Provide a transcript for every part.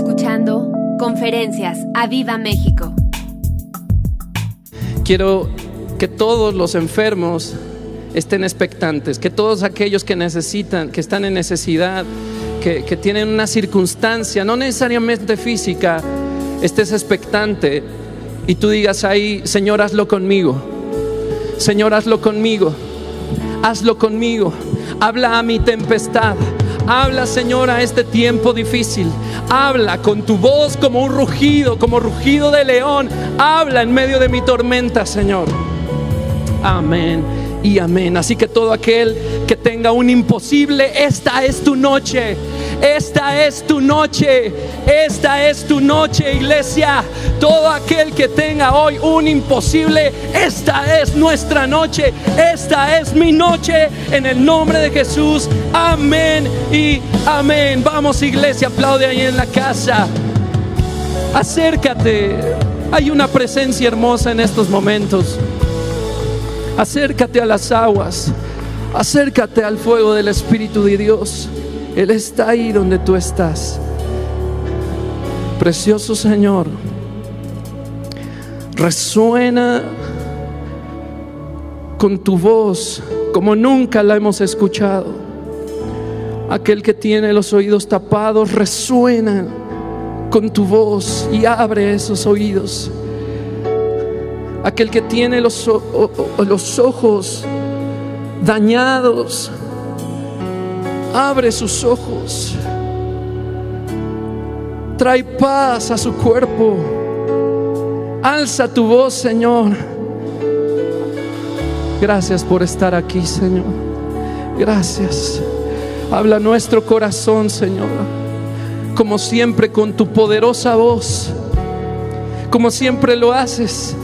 escuchando Conferencias a Viva México. Quiero que todos los enfermos estén expectantes, que todos aquellos que necesitan, que están en necesidad, que, tienen una circunstancia, no necesariamente física, estés expectante y tú digas ahí, Señor, hazlo conmigo. Señor, hazlo conmigo. Hazlo conmigo. Habla a mi tempestad. Habla, Señor, a este tiempo difícil. Habla con tu voz como un rugido, como rugido de león. Habla en medio de mi tormenta, Señor. Amén y amén. Así que todo aquel que tenga un imposible, esta es tu noche. Esta es tu noche. Esta es tu noche, iglesia. Todo aquel que tenga hoy un imposible, esta es nuestra noche. Esta es mi noche en el nombre de Jesús. Amén y amén. Vamos, iglesia, aplaude ahí en la casa. Acércate. Hay una presencia hermosa en estos momentos. Acércate a las aguas. Acércate al fuego del Espíritu de Dios. Él está ahí donde tú estás. Precioso Señor, resuena con tu voz como nunca la hemos escuchado. Aquel que tiene los oídos tapados resuena con tu voz y abre esos oídos. Aquel que tiene los, los ojos dañados, abre sus ojos. Trae paz a su cuerpo. Alza tu voz, Señor. Gracias por estar aquí, Señor. Gracias. Habla nuestro corazón, Señor. Como siempre con tu poderosa voz. Como siempre lo haces.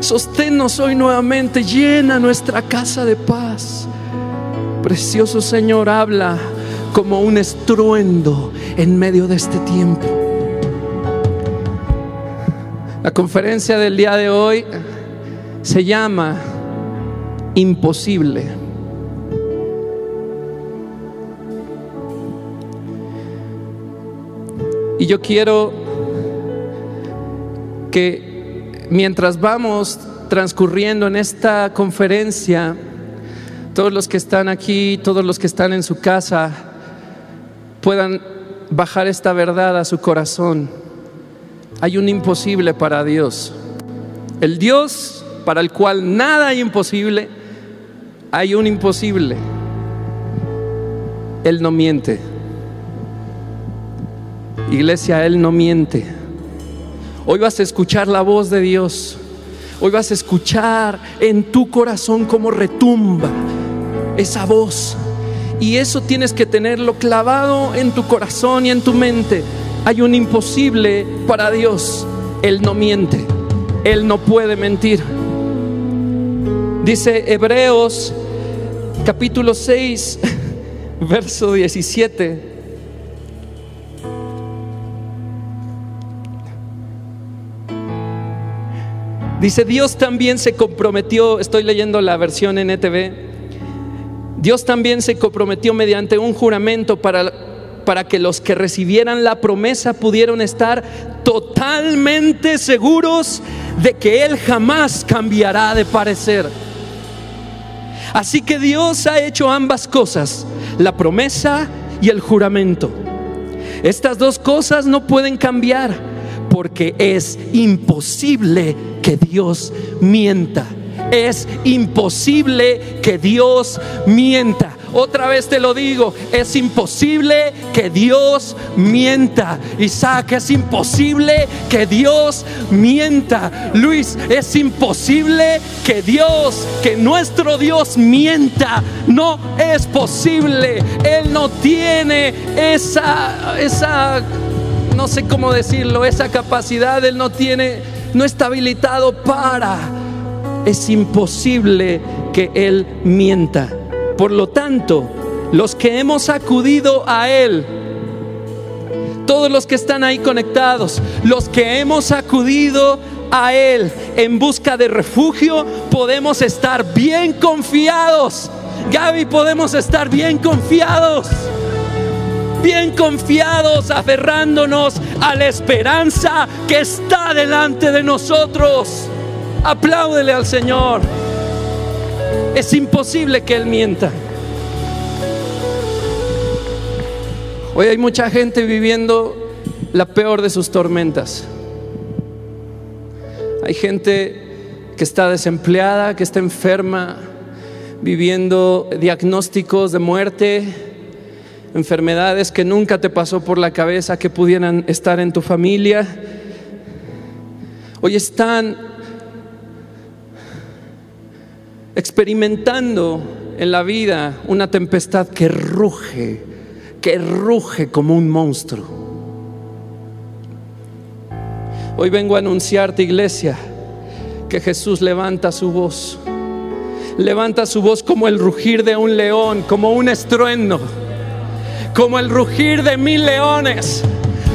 Sosténnos hoy nuevamente. Llena nuestra casa de paz. Precioso Señor, habla como un estruendo en medio de este tiempo. La conferencia del día de hoy se llama Imposible. Y yo quiero que mientras vamos transcurriendo en esta conferencia, todos los que están aquí, todos los que están en su casa, puedan bajar esta verdad a su corazón. Hay un imposible para Dios. El Dios para el cual nada hay imposible, hay un imposible. Él no miente. Iglesia, Él no miente. Hoy vas a escuchar la voz de Dios. Hoy vas a escuchar en tu corazón cómo retumba esa voz. Y eso tienes que tenerlo clavado en tu corazón y en tu mente. Hay un imposible para Dios. Él no miente. Él no puede mentir. Dice Hebreos capítulo 6, verso 17. Dice, Dios también se comprometió, estoy leyendo la versión NTV, Dios también se comprometió mediante un juramento para, para que los que recibieran la promesa pudieran estar totalmente seguros de que Él jamás cambiará de parecer. Así que Dios ha hecho ambas cosas, la promesa y el juramento. Estas dos cosas no pueden cambiar porque es imposible que Dios mienta. Es imposible que Dios mienta. Otra vez te lo digo, es imposible que Dios mienta. Isaac, es imposible que Dios mienta. Luis, es imposible que Dios, que nuestro Dios mienta. No es posible. Él no tiene esa, esa, no sé cómo decirlo, esa capacidad. Él no tiene, no está habilitado para. Es imposible que Él mienta. Por lo tanto, los que hemos acudido a Él, todos los que están ahí conectados, los que hemos acudido a Él en busca de refugio, podemos estar bien confiados. Gaby, podemos estar bien confiados. bien confiados, aferrándonos a la esperanza que está delante de nosotros. Apláudele al Señor. Es imposible que Él mienta. Hoy hay mucha gente viviendo la peor de sus tormentas. Hay gente que está desempleada, que está enferma, viviendo diagnósticos de muerte, enfermedades que nunca te pasó por la cabeza que pudieran estar en tu familia. Hoy están experimentando en la vida una tempestad que ruge, que ruge como un monstruo. Hoy vengo a anunciarte, iglesia, que Jesús levanta su voz levanta su voz como el rugir de un león, como un estruendo, como el rugir de mil leones,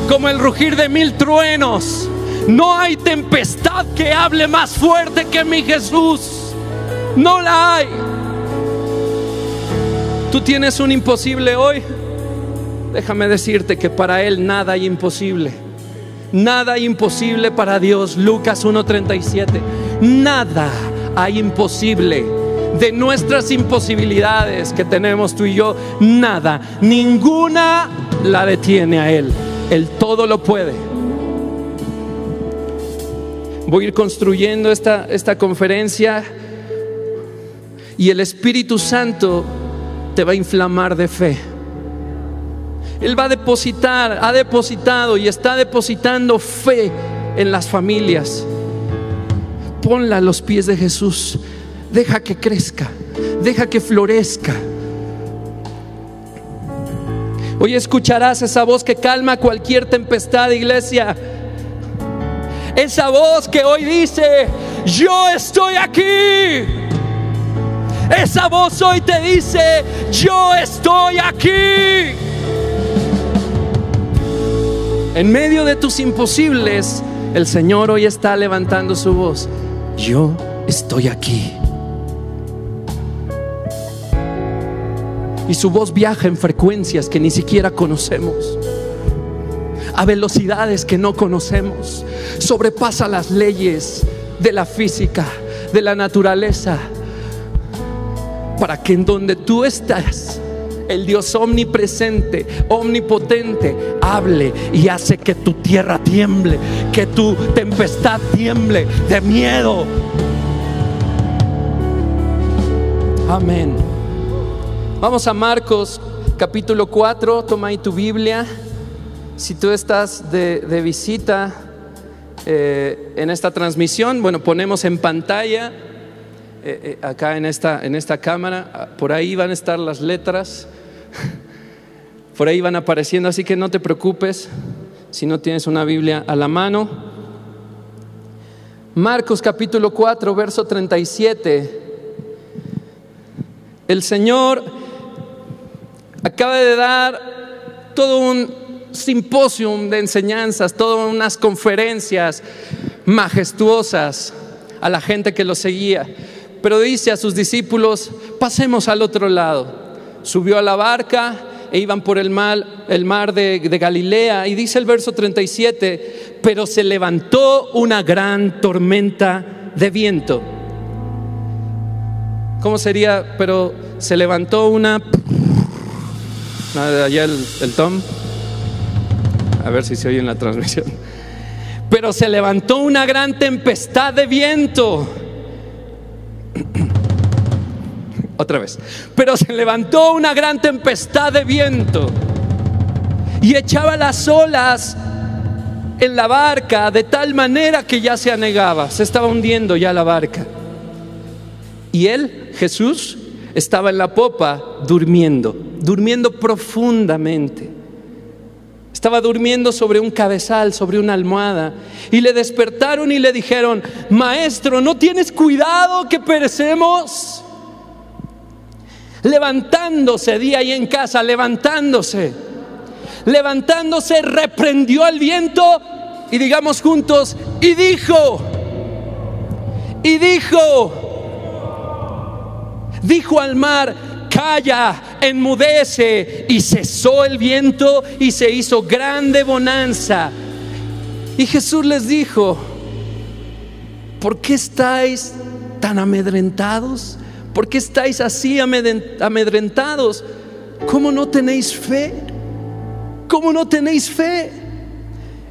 como el rugir de mil truenos. No hay tempestad que hable más fuerte que mi Jesús. No la hay. Tú tienes un imposible hoy. Déjame decirte que para Él nada hay imposible. Nada imposible para Dios. Lucas 1.37. Nada hay imposible de nuestras imposibilidades que tenemos tú y yo, nada, ninguna la detiene a Él. Él todo lo puede. Voy a ir construyendo esta, esta conferencia y el Espíritu Santo te va a inflamar de fe. Él va a depositar, ha depositado y está depositando fe en las familias. Ponla a los pies de Jesús deja que crezca, deja que florezca. Hoy escucharás esa voz que calma cualquier tempestad, iglesia. Esa voz que hoy dice, yo estoy aquí. Esa voz hoy te dice, yo estoy aquí. En medio de tus imposibles, el Señor hoy está levantando su voz. Yo estoy aquí. y su voz viaja en frecuencias que ni siquiera conocemos, a velocidades que no conocemos, sobrepasa las leyes de la física, de la naturaleza, para que en donde tú estás, el Dios omnipresente, omnipotente, hable y hace que tu tierra tiemble, que tu tempestad tiemble de miedo. Amén. Vamos a Marcos capítulo 4, toma ahí tu Biblia. Si tú estás de, visita eh, en esta transmisión, bueno, ponemos en pantalla, eh, eh, acá en esta, en esta cámara, ah, por ahí van a estar las letras, por ahí van apareciendo, así que no te preocupes si no tienes una Biblia a la mano. Marcos capítulo 4, verso 37. El Señor acaba de dar todo un simposium de enseñanzas, todas unas conferencias majestuosas a la gente que lo seguía. Pero dice a sus discípulos, pasemos al otro lado. Subió a la barca e iban por el mar, el mar de, Galilea. Y dice el verso 37, pero se levantó una gran tormenta de viento. ¿Cómo sería? Pero se levantó una allá el, el Tom. A ver si se oye en la transmisión. Pero se levantó una gran tempestad de viento. Otra vez. Pero se levantó una gran tempestad de viento y echaba las olas en la barca de tal manera que ya se anegaba, se estaba hundiendo ya la barca. Y él, Jesús, estaba en la popa durmiendo, durmiendo profundamente. Estaba durmiendo sobre un cabezal, sobre una almohada. Y le despertaron y le dijeron, maestro, ¿no tienes cuidado que perecemos? Levantándose, día ahí en casa, levantándose. Levantándose, reprendió al viento y digamos juntos, y dijo, y dijo, dijo al mar, calla, enmudece y cesó el viento y se hizo grande bonanza. Y Jesús les dijo, ¿por qué estáis tan amedrentados? ¿Por qué estáis así amedrentados? ¿Cómo no tenéis fe? ¿Cómo no tenéis fe?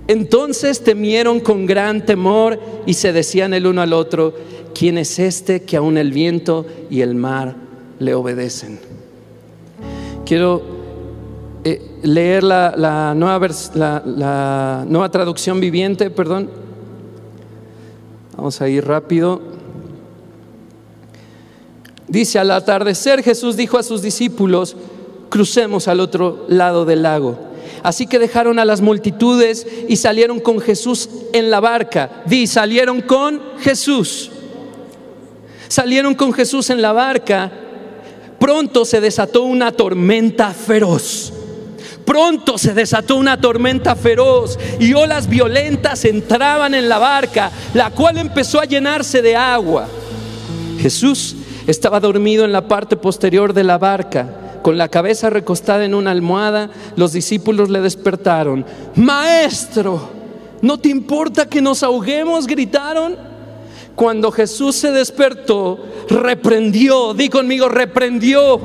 Entonces temieron con gran temor y se decían el uno al otro, ¿quién es este que aún el viento y el mar le obedecen? Quiero eh, leer la, nueva la nueva traducción viviente, perdón. Vamos a ir rápido. Dice, al atardecer Jesús dijo a sus discípulos, crucemos al otro lado del lago. Así que dejaron a las multitudes y salieron con Jesús en la barca. Di, salieron con Jesús. Salieron con Jesús en la barca. Pronto se desató una tormenta feroz. Pronto se desató una tormenta feroz y olas violentas entraban en la barca, la cual empezó a llenarse de agua. Jesús estaba dormido en la parte posterior de la barca con la cabeza recostada en una almohada, los discípulos le despertaron. Maestro, ¿no te importa que nos ahoguemos? gritaron. Cuando Jesús se despertó, reprendió, di conmigo, reprendió,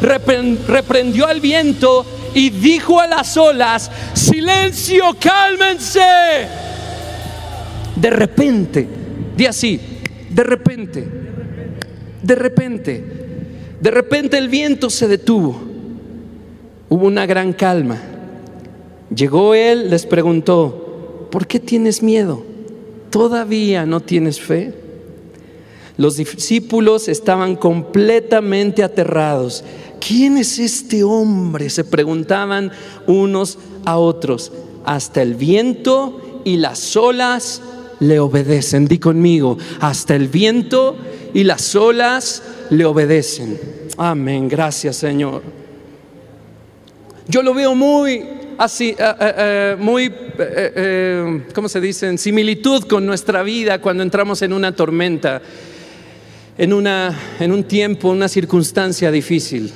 reprendió al viento y dijo a las olas, silencio, cálmense. De repente, di así, de repente, de repente de repente el viento se detuvo. Hubo una gran calma. Llegó él, les preguntó, ¿por qué tienes miedo? ¿Todavía no tienes fe? Los discípulos estaban completamente aterrados. ¿Quién es este hombre? Se preguntaban unos a otros. Hasta el viento y las olas le obedecen. Di conmigo, hasta el viento y las olas le obedecen. Amén, gracias Señor. Yo lo veo muy así, eh, eh, eh, muy, ¿cómo se dice? En similitud con nuestra vida cuando entramos en una tormenta, en, una, en un tiempo, una circunstancia difícil.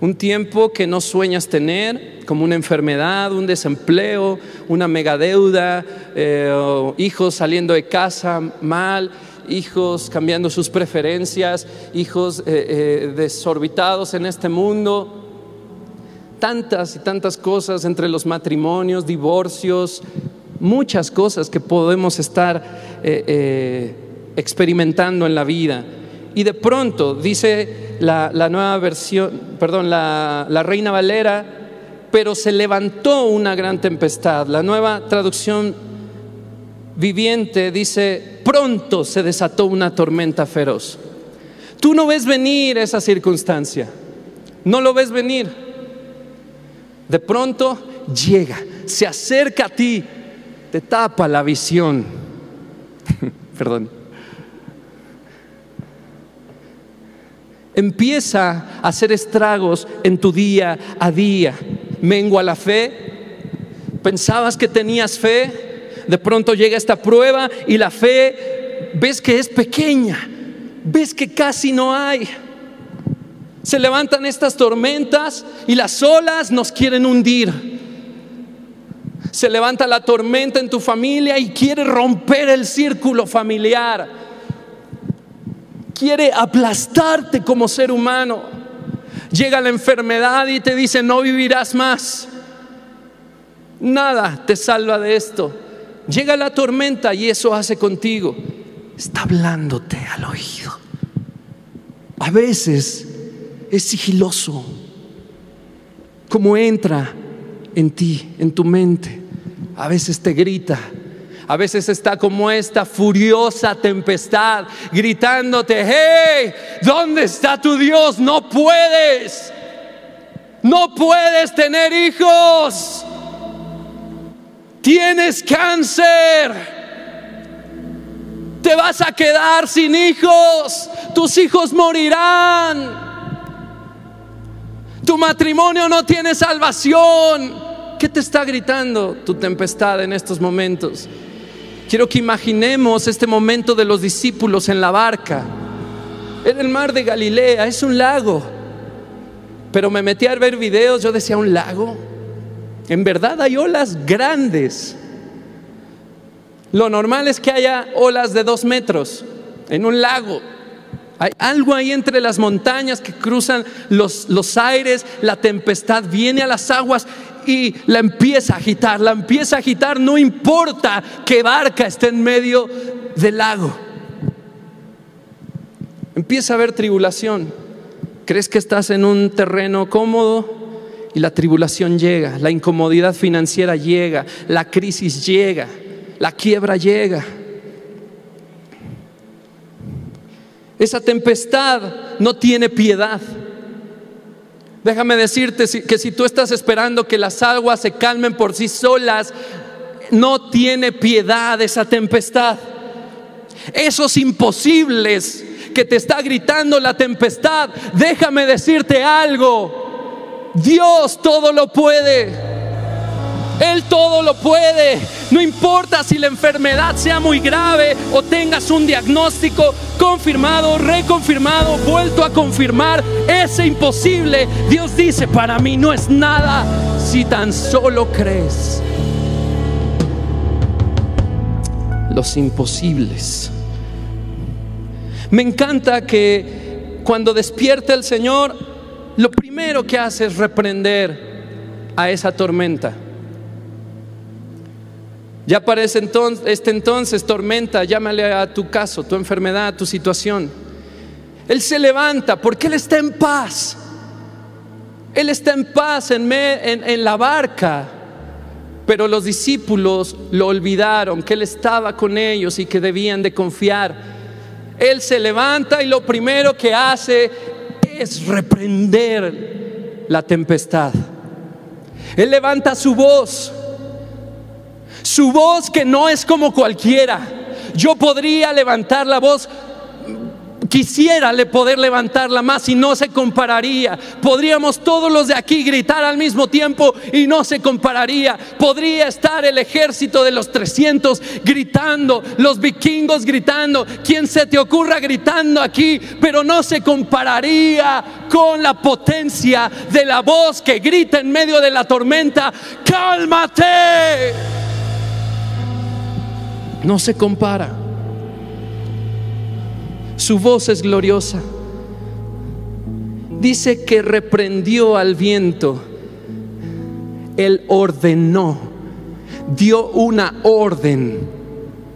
Un tiempo que no sueñas tener, como una enfermedad, un desempleo, una megadeuda, hijos saliendo de casa mal, hijos cambiando sus preferencias, hijos eh, eh, desorbitados en este mundo. Tantas y tantas cosas entre los matrimonios, divorcios, muchas cosas que podemos estar eh, experimentando en la vida. Y de pronto, dice la, nueva versión, perdón, la Reina Valera, pero se levantó una gran tempestad. La nueva traducción viviente dice, pronto se desató una tormenta feroz. Tú no ves venir esa circunstancia, no lo ves venir. De pronto llega, se acerca a ti, te tapa la visión. Perdón. Empieza a hacer estragos en tu día a día. Mengua la fe. Pensabas que tenías fe, de pronto llega esta prueba y la fe ves que es pequeña, ves que casi no hay. Se levantan estas tormentas y las olas nos quieren hundir. Se levanta la tormenta en tu familia y quiere romper el círculo familiar. Quiere aplastarte como ser humano. Llega la enfermedad y te dice, no vivirás más. Nada te salva de esto. Llega la tormenta y eso hace contigo. Está hablándote al oído. A veces es sigiloso, como entra en ti, en tu mente. A veces te grita. A veces está como esta furiosa tempestad gritándote, hey, ¿dónde está tu Dios? No puedes. No puedes tener hijos tienes cáncer, te vas a quedar sin hijos, tus hijos morirán, tu matrimonio no tiene salvación. ¿Qué te está gritando tu tempestad en estos momentos? Quiero que imaginemos este momento de los discípulos en la barca, en el mar de Galilea, es un lago. Pero me metí a ver videos, yo decía un lago. En verdad hay olas grandes. Lo normal es que haya olas de dos metros en un lago. Hay algo ahí entre las montañas que cruzan los, los, aires, la tempestad viene a las aguas y la empieza a agitar, la empieza a agitar, no importa qué barca esté en medio del lago. Empieza a haber tribulación. ¿Crees que estás en un terreno cómodo? Y la tribulación llega, la incomodidad financiera llega, la crisis llega, la quiebra llega. Esa tempestad no tiene piedad. Déjame decirte que si tú estás esperando que las aguas se calmen por sí solas, no tiene piedad esa tempestad. Esos imposibles que te está gritando la tempestad, déjame decirte algo. Dios todo lo puede. Él todo lo puede. No importa si la enfermedad sea muy grave o tengas un diagnóstico confirmado, reconfirmado, vuelto a confirmar. Ese imposible, Dios dice, para mí no es nada si tan solo crees. Los imposibles. Me encanta que cuando despierta el Señor, lo primero que hace es reprender a esa tormenta. Ya para entonces, este entonces, tormenta, llámale a tu caso, tu enfermedad, tu situación. Él se levanta porque Él está en paz. Él está en paz en, en la barca. Pero los discípulos lo olvidaron, que Él estaba con ellos y que debían de confiar. Él se levanta y lo primero que hace es reprender la tempestad. Él levanta su voz su voz que no es como cualquiera. Yo podría levantar la voz quisiera poder levantarla más y no se compararía. Podríamos todos los de aquí gritar al mismo tiempo y no se compararía. Podría estar el ejército de los 300 gritando, los vikingos gritando, quien se te ocurra gritando aquí, pero no se compararía con la potencia de la voz que grita en medio de la tormenta, cálmate no se compara. Su voz es gloriosa. Dice que reprendió al viento. Él ordenó, dio una orden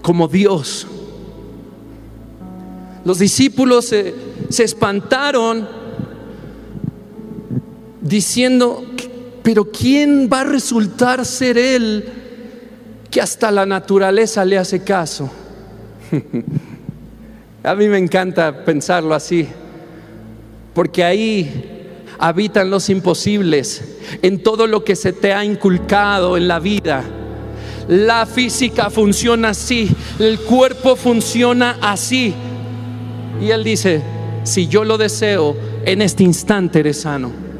como Dios. Los discípulos se, se espantaron diciendo, pero ¿quién va a resultar ser Él? Que hasta la naturaleza le hace caso. A mí me encanta pensarlo así, porque ahí habitan los imposibles, en todo lo que se te ha inculcado en la vida. La física funciona así, el cuerpo funciona así. Y él dice, si yo lo deseo, en este instante eres sano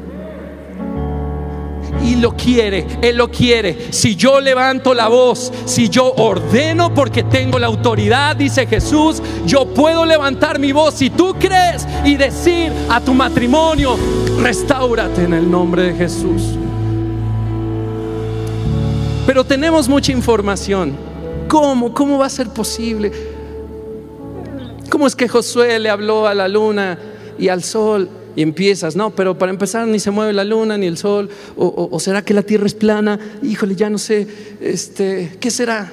y lo quiere, Él lo quiere. Si yo levanto la voz, si yo ordeno porque tengo la autoridad, dice Jesús, yo puedo levantar mi voz si tú crees y decir a tu matrimonio, restáurate en el nombre de Jesús. Pero tenemos mucha información. ¿Cómo? ¿Cómo va a ser posible? ¿Cómo es que Josué le habló a la luna y al sol? Y empiezas, no, pero para empezar ni se mueve la luna ni el sol, o, será que la tierra es plana, híjole, ya no sé, este, ¿qué será?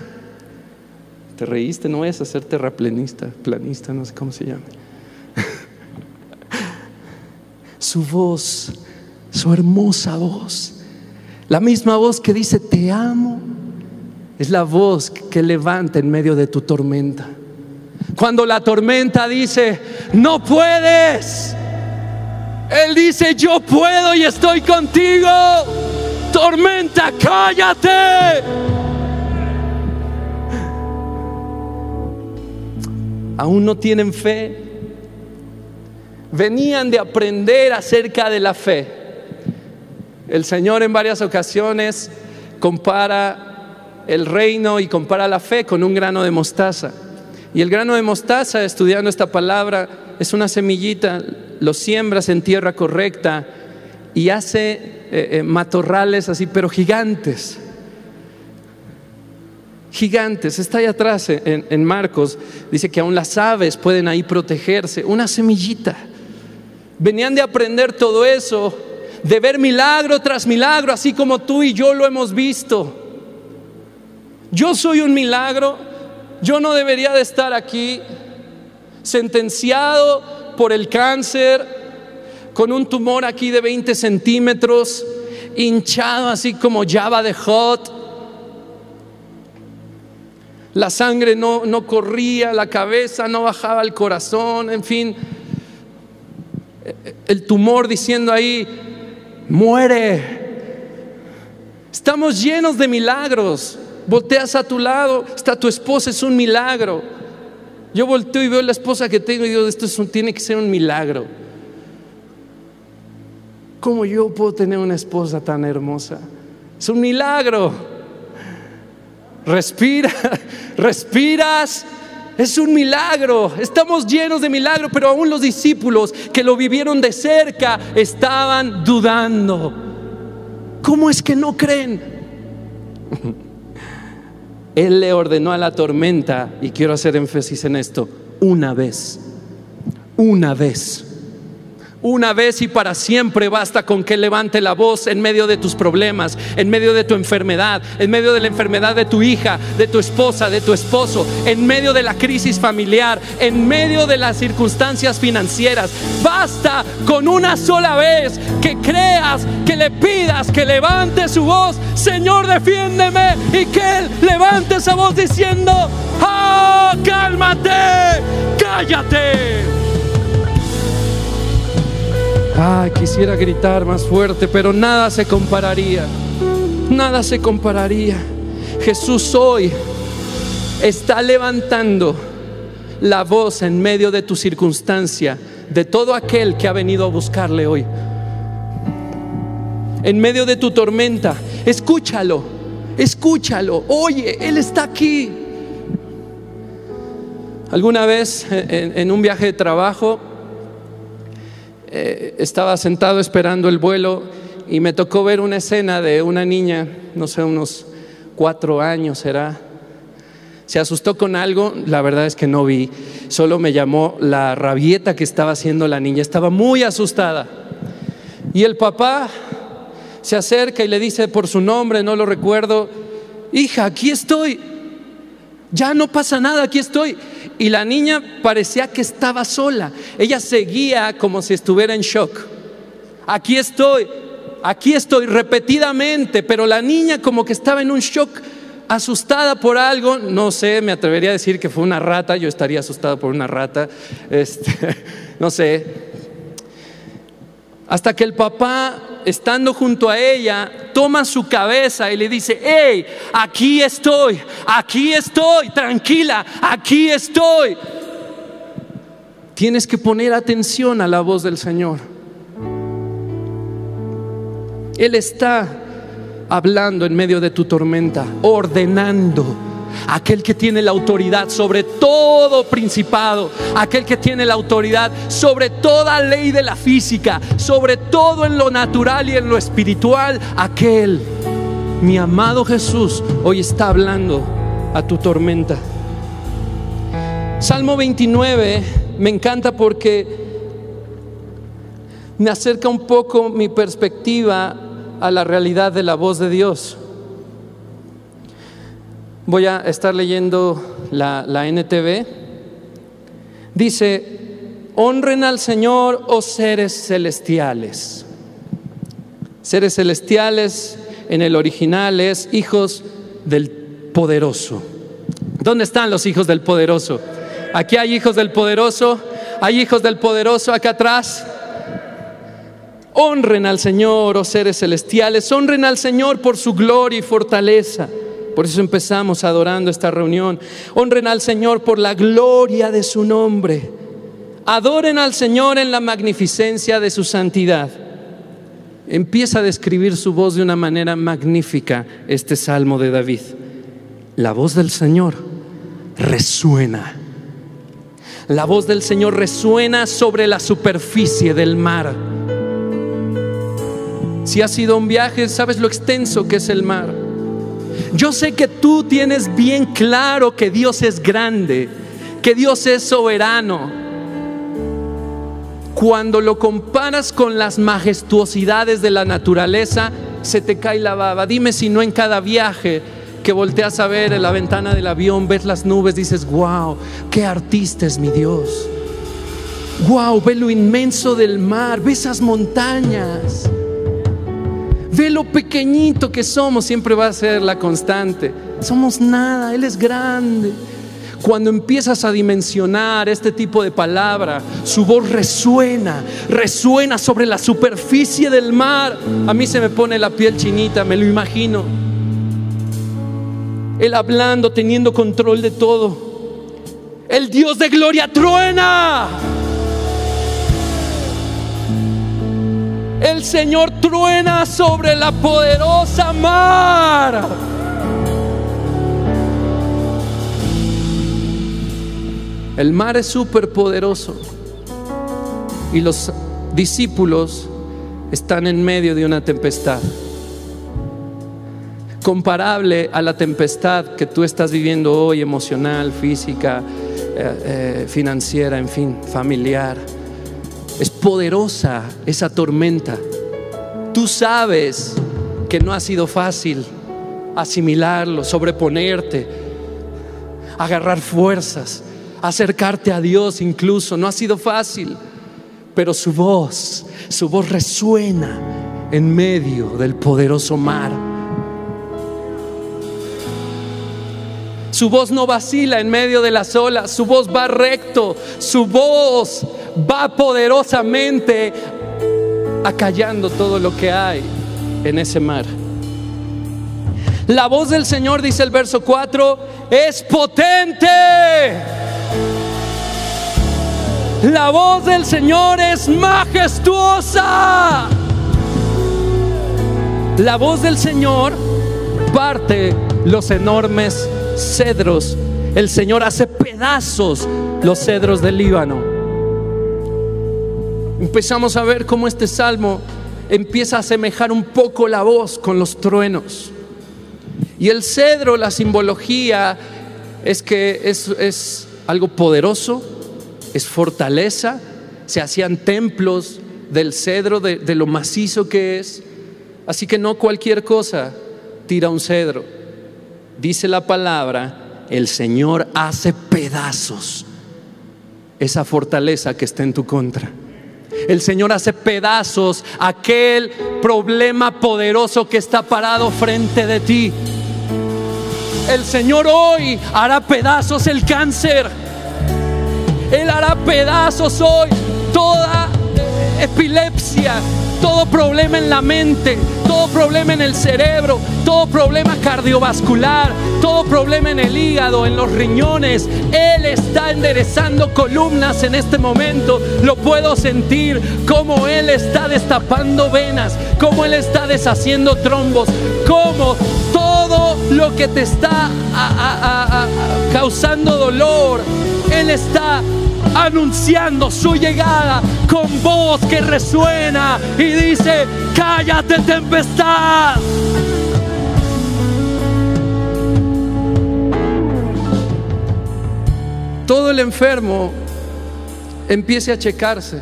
Te reíste, no es hacer terraplenista, planista, no sé cómo se llama. su voz, su hermosa voz, la misma voz que dice te amo, es la voz que levanta en medio de tu tormenta. Cuando la tormenta dice, no puedes, él dice, yo puedo y estoy contigo. Tormenta, cállate. Aún no tienen fe. Venían de aprender acerca de la fe. El Señor en varias ocasiones compara el reino y compara la fe con un grano de mostaza. Y el grano de mostaza, estudiando esta palabra, es una semillita, lo siembras en tierra correcta y hace eh, eh, matorrales así, pero gigantes. Gigantes, está ahí atrás en, en Marcos, dice que aún las aves pueden ahí protegerse, una semillita. Venían de aprender todo eso, de ver milagro tras milagro, así como tú y yo lo hemos visto. Yo soy un milagro, yo no debería de estar aquí sentenciado por el cáncer, con un tumor aquí de 20 centímetros, hinchado así como Java de Hot. La sangre no, no corría, la cabeza no bajaba al corazón, en fin. El tumor diciendo ahí, muere. Estamos llenos de milagros. Volteas a tu lado, está tu esposa, es un milagro. Yo volteo y veo la esposa que tengo y digo, esto tiene que ser un milagro. ¿Cómo yo puedo tener una esposa tan hermosa? Es un milagro. Respira, respiras. Es un milagro. Estamos llenos de milagro, pero aún los discípulos que lo vivieron de cerca estaban dudando. ¿Cómo es que no creen? Él le ordenó a la tormenta, y quiero hacer énfasis en esto, una vez, una vez una vez y para siempre basta con que levante la voz en medio de tus problemas, en medio de tu enfermedad, en medio de la enfermedad de tu hija, de tu esposa, de tu esposo, en medio de la crisis familiar, en medio de las circunstancias financieras. Basta con una sola vez que creas, que le pidas, que levante su voz, Señor, defiéndeme, y que Él levante esa voz diciendo, ¡Ah, cálmate, cállate! Quisiera gritar más fuerte, pero nada se compararía. Nada se compararía. Jesús hoy está levantando la voz en medio de tu circunstancia, de todo aquel que ha venido a buscarle hoy. En medio de tu tormenta, escúchalo, escúchalo. Oye, Él está aquí. Alguna vez en, en un viaje de trabajo, eh, estaba sentado esperando el vuelo y me tocó ver una escena de una niña, no sé, unos cuatro años será. Se asustó con algo, la verdad es que no vi, solo me llamó la rabieta que estaba haciendo la niña, estaba muy asustada. Y el papá se acerca y le dice por su nombre, no lo recuerdo, hija, aquí estoy, ya no pasa nada, aquí estoy. Y la niña parecía que estaba sola. Ella seguía como si estuviera en shock. Aquí estoy, aquí estoy repetidamente, pero la niña como que estaba en un shock, asustada por algo. No sé, me atrevería a decir que fue una rata. Yo estaría asustado por una rata. Este, no sé, hasta que el papá, estando junto a ella, toma su cabeza y le dice, hey, aquí estoy, aquí estoy, tranquila, aquí estoy. Tienes que poner atención a la voz del Señor. Él está hablando en medio de tu tormenta, ordenando aquel que tiene la autoridad sobre todo principado, aquel que tiene la autoridad sobre toda ley de la física, sobre todo en lo natural y en lo espiritual, aquel, mi amado Jesús, hoy está hablando a tu tormenta. Salmo 29 me encanta porque me acerca un poco mi perspectiva a la realidad de la voz de Dios. Voy a estar leyendo la, NTV. Dice, honren al Señor, oh seres celestiales. Seres celestiales en el original es hijos del poderoso. ¿Dónde están los hijos del poderoso? Aquí hay hijos del poderoso, hay hijos del poderoso acá atrás. Honren al Señor, oh seres celestiales, honren al Señor por su gloria y fortaleza por eso empezamos adorando esta reunión. Honren al Señor por la gloria de su nombre. Adoren al Señor en la magnificencia de su santidad. Empieza a describir su voz de una manera magnífica este salmo de David. La voz del Señor resuena. La voz del Señor resuena sobre la superficie del mar. Si has ido a un viaje, sabes lo extenso que es el mar. Yo sé que tú tienes bien claro que Dios es grande, que Dios es soberano. Cuando lo comparas con las majestuosidades de la naturaleza, se te cae la baba. Dime si no en cada viaje que volteas a ver en la ventana del avión, ves las nubes, dices, wow, qué artista es mi Dios. Wow, ve lo inmenso del mar, ve esas montañas. Ve lo pequeñito que somos, siempre va a ser la constante. Somos nada, Él es grande. Cuando empiezas a dimensionar este tipo de palabra, su voz resuena, resuena sobre la superficie del mar. A mí se me pone la piel chinita, me lo imagino. Él hablando, teniendo control de todo. El Dios de gloria truena. El Señor truena sobre la poderosa mar. El mar es súper poderoso y los discípulos están en medio de una tempestad. Comparable a la tempestad que tú estás viviendo hoy, emocional, física, eh, eh, financiera, en fin, familiar. Poderosa esa tormenta. Tú sabes que no ha sido fácil asimilarlo, sobreponerte, agarrar fuerzas acercarte a Dios incluso. No ha sido fácil, pero su voz, su voz resuena en medio del poderoso mar. Su voz no vacila en medio de las olas, su voz va recto, su voz va poderosamente acallando todo lo que hay en ese mar. La voz del Señor, dice el verso 4, es potente. La voz del Señor es majestuosa. La voz del Señor parte los enormes cedros. El Señor hace pedazos los cedros del Líbano. Empezamos a ver cómo este salmo empieza a asemejar un poco la voz con los truenos. Y el cedro, la simbología es que es, es algo poderoso, es fortaleza, se hacían templos del cedro, de, lo macizo que es. Así que no cualquier cosa tira un cedro. Dice la palabra, el Señor hace pedazos esa fortaleza que está en tu contra. El Señor hace pedazos aquel problema poderoso que está parado frente de ti. El Señor hoy hará pedazos el cáncer. Él hará pedazos hoy toda epilepsia, todo problema en la mente, todo problema en el cerebro, todo problema cardiovascular, todo problema en el hígado, en los riñones. Él está enderezando columnas en este momento. Lo puedo sentir como Él está destapando venas, como Él está deshaciendo trombos, como todo lo que te está causando dolor, Él está anunciando su llegada con voz que resuena y dice, cállate tempestad. Todo el enfermo empiece a checarse.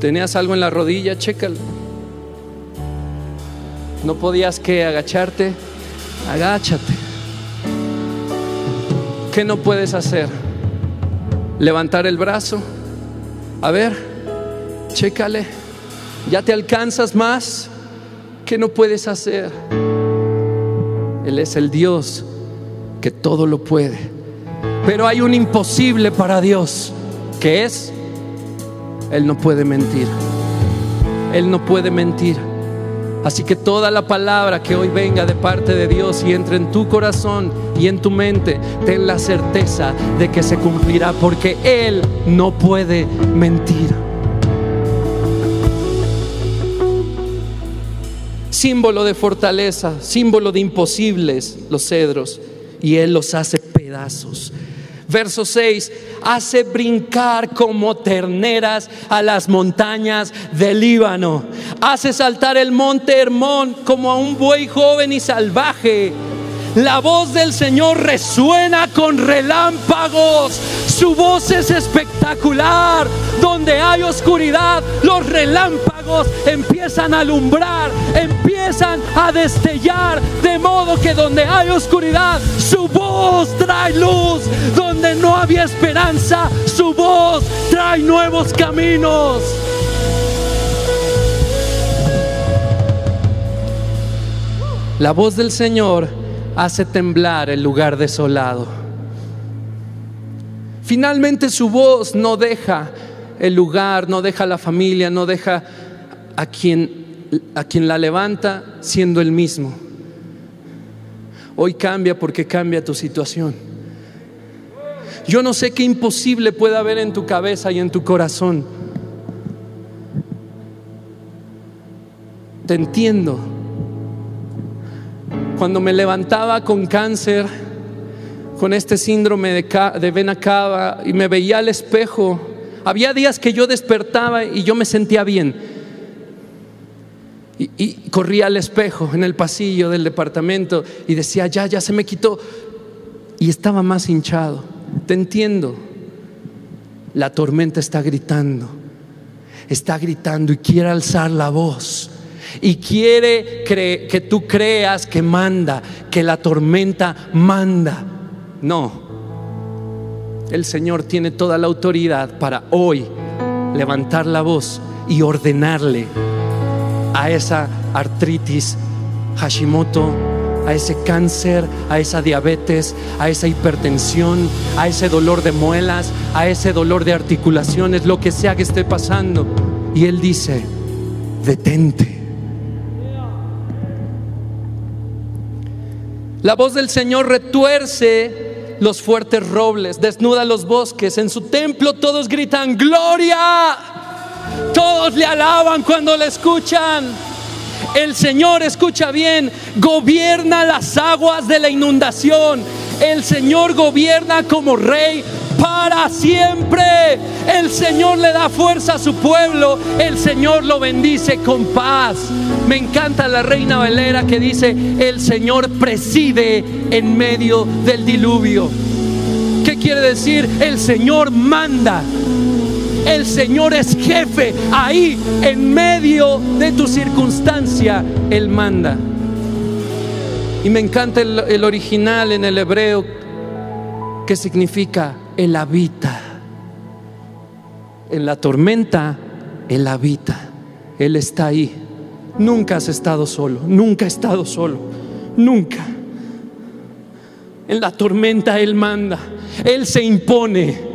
¿Tenías algo en la rodilla? Chécalo. ¿No podías que agacharte? Agáchate. ¿Qué no puedes hacer? Levantar el brazo. A ver, chécale. ¿Ya te alcanzas más? ¿Qué no puedes hacer? Él es el Dios que todo lo puede. Pero hay un imposible para Dios, que es, Él no puede mentir. Él no puede mentir. Así que toda la palabra que hoy venga de parte de Dios y entre en tu corazón y en tu mente, ten la certeza de que se cumplirá porque Él no puede mentir. Símbolo de fortaleza, símbolo de imposibles los cedros y Él los hace pedazos. Verso 6, hace brincar como terneras a las montañas del Líbano. Hace saltar el monte Hermón como a un buey joven y salvaje. La voz del Señor resuena con relámpagos. Su voz es espectacular. Donde hay oscuridad, los relámpagos empiezan a alumbrar, a destellar. De modo que donde hay oscuridad, su voz trae luz. Donde no había esperanza, su voz trae nuevos caminos. La voz del Señor hace temblar el lugar desolado. Finalmente su voz no deja el lugar, no deja la familia, no deja a quien, a quien la levanta siendo el mismo. Hoy cambia porque cambia tu situación. Yo no sé qué imposible puede haber en tu cabeza y en tu corazón. Te entiendo cuando me levantaba con cáncer, con este síndrome de, de vena cava y me veía al espejo, había días que yo despertaba y yo me sentía bien. Y, corría al espejo en el pasillo del departamento y decía, ya, ya se me quitó. Y estaba más hinchado. Te entiendo. La tormenta está gritando. Está gritando y quiere alzar la voz y quiere que tú creas que manda, que la tormenta manda. No, el Señor tiene toda la autoridad para hoy levantar la voz y ordenarle a esa artritis Hashimoto, a ese cáncer, a esa diabetes, a esa hipertensión, a ese dolor de muelas, a ese dolor de articulaciones, lo que sea que esté pasando. Y Él dice, detente La voz del Señor retuerce los fuertes robles, desnuda los bosques. En su templo todos gritan, gloria. Todos le alaban cuando le escuchan. El Señor, escucha bien, gobierna las aguas de la inundación. El Señor gobierna como rey para siempre. El Señor le da fuerza a su pueblo. El Señor lo bendice con paz. Me encanta la reina Valera que dice, el Señor preside en medio del diluvio. ¿Qué quiere decir? El Señor manda. El Señor es jefe. Ahí, en medio de tu circunstancia, Él manda. Y me encanta el, original en el hebreo que significa él habita. En la tormenta, Él habita. Él está ahí. Nunca has estado solo, nunca he estado solo, nunca. En la tormenta Él manda, Él se impone.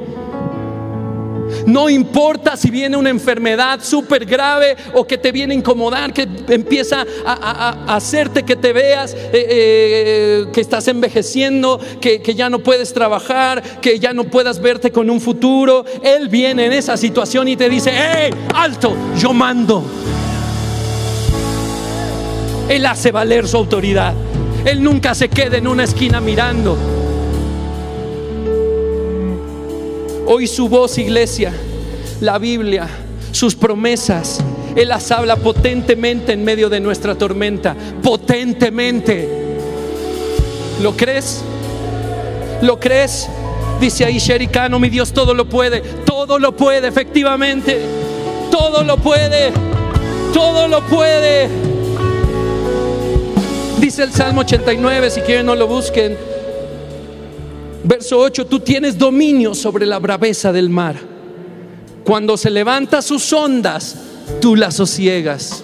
No importa si viene una enfermedad súper grave o que te viene a incomodar, que empieza a, hacerte que te veas eh, eh, que estás envejeciendo, que, que ya no puedes trabajar, que ya no puedas verte con un futuro. Él viene en esa situación y te dice, ¡hey, alto! Yo mando. Él hace valer su autoridad. Él nunca se queda en una esquina mirando. Hoy su voz, iglesia, la Biblia, sus promesas, Él las habla potentemente en medio de nuestra tormenta, potentemente. ¿Lo crees? ¿Lo crees? Dice ahí Shericano, mi Dios todo lo puede, todo lo puede, efectivamente, todo lo puede, todo lo puede. Dice el Salmo 89, si quieren no lo busquen. Verso 8, tú tienes dominio sobre la braveza del mar. Cuando se levanta sus ondas, tú las sosiegas.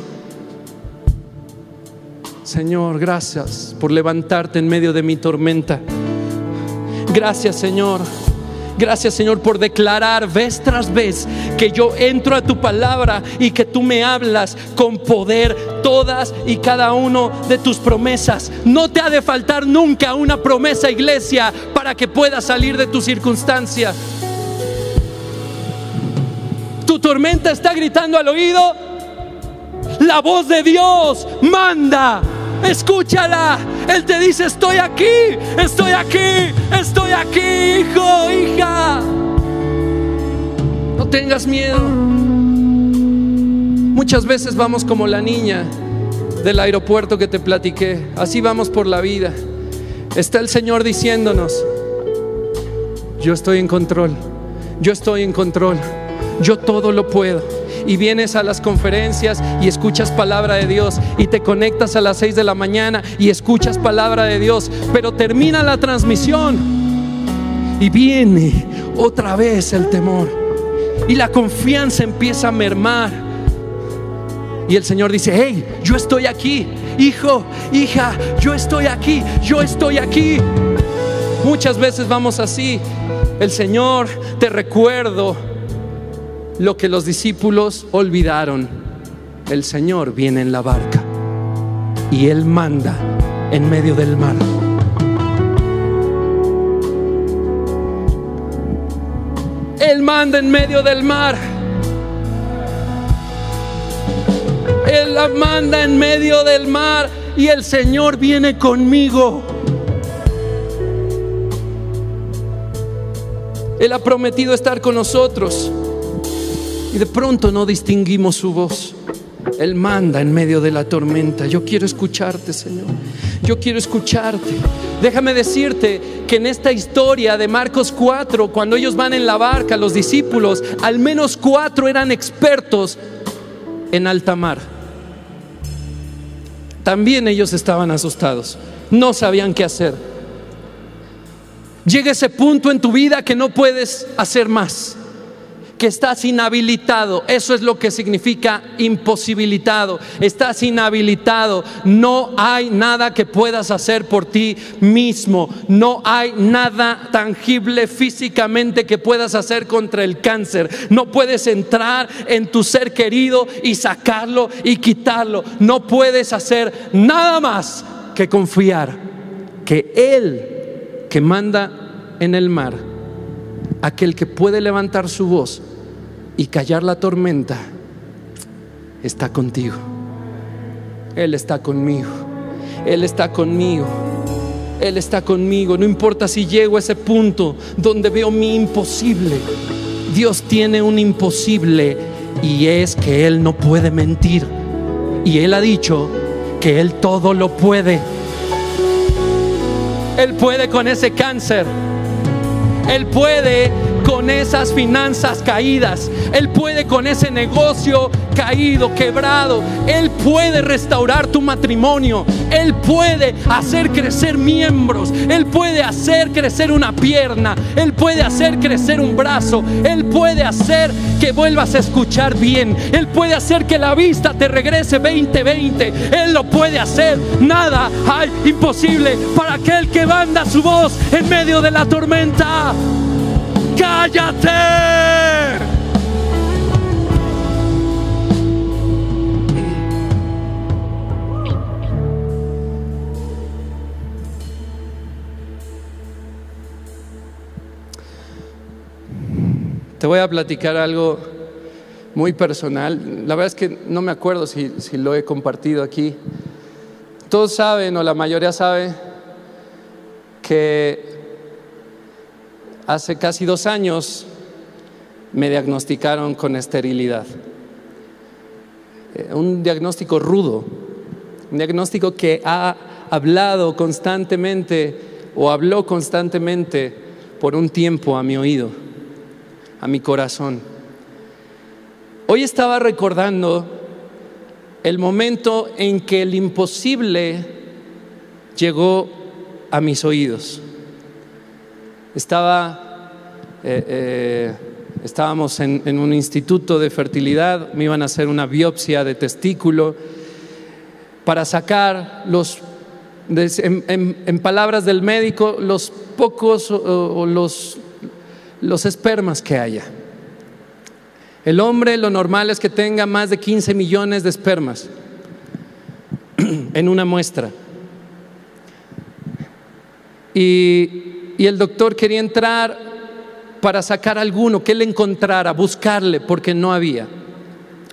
Señor, gracias por levantarte en medio de mi tormenta. Gracias, Señor Gracias Señor por declarar vez tras vez que yo entro a tu palabra y que tú me hablas con poder todas y cada uno de tus promesas. No te ha de faltar nunca una promesa iglesia para que puedas salir de tu circunstancia. Tu tormenta está gritando al oído. La voz de Dios manda. Escúchala. Él te dice, estoy aquí, estoy aquí, estoy aquí, hijo, hija. No tengas miedo. Muchas veces vamos como la niña del aeropuerto que te platiqué. Así vamos por la vida. Está el Señor diciéndonos, yo estoy en control, yo estoy en control, yo todo lo puedo. Y vienes a las conferencias y escuchas palabra de Dios y te conectas a las 6 de la mañana y escuchas palabra de Dios, pero termina la transmisión y viene otra vez el temor y la confianza empieza a mermar y el Señor dice, hey, yo estoy aquí, hijo, hija, yo estoy aquí, yo estoy aquí. Muchas veces vamos así. El Señor, te recuerdo lo que los discípulos olvidaron. El Señor viene en la barca y Él manda en medio del mar. Él manda en medio del mar. Él la manda en medio del mar y el Señor viene conmigo. Él ha prometido estar con nosotros y de pronto no distinguimos su voz. Él manda en medio de la tormenta. Yo quiero escucharte, Señor. Yo quiero escucharte. Déjame decirte que en esta historia de Marcos 4, cuando ellos van en la barca, los discípulos, al menos cuatro eran expertos en alta mar. También ellos estaban asustados, no sabían qué hacer. Llega ese punto en tu vida que no puedes hacer más que estás inhabilitado. Eso es lo que significa imposibilitado. Estás inhabilitado. No hay nada que puedas hacer por ti mismo. No hay nada tangible físicamente que puedas hacer contra el cáncer. No puedes entrar en tu ser querido y sacarlo y quitarlo. No puedes hacer nada más que confiar que Él que manda en el mar, aquel que puede levantar su voz, y callar la tormenta, está contigo. Él está conmigo. Él está conmigo. Él está conmigo. No importa si llego a ese punto donde veo mi imposible. Dios tiene un imposible y es que Él no puede mentir. Y Él ha dicho que Él todo lo puede. Él puede con ese cáncer. Él puede esas finanzas caídas. Él puede con ese negocio caído, quebrado. Él puede restaurar tu matrimonio. Él puede hacer crecer miembros. Él puede hacer crecer una pierna. Él puede hacer crecer un brazo. Él puede hacer que vuelvas a escuchar bien. Él puede hacer que la vista te regrese 2020. Él lo puede hacer. Nada hay imposible para aquel que manda su voz en medio de la tormenta cállate. Te voy a platicar algo muy personal. La verdad es que no me acuerdo si, si, lo he compartido aquí. Todos saben, o la mayoría sabe, que hace casi dos años me diagnosticaron con esterilidad. Eh, un diagnóstico rudo, un diagnóstico que ha hablado constantemente o habló constantemente por un tiempo a mi oído, a mi corazón. Hoy estaba recordando el momento en que el imposible llegó a mis oídos. Estaba, eh, eh, estábamos en, un instituto de fertilidad, me iban a hacer una biopsia de testículo para sacar los, en, palabras del médico, los pocos o, los, los espermas que haya. El hombre lo normal es que tenga más de 15 millones de espermas en una muestra. Y y el doctor quería entrar para sacar alguno que él encontrara, buscarle, porque no había.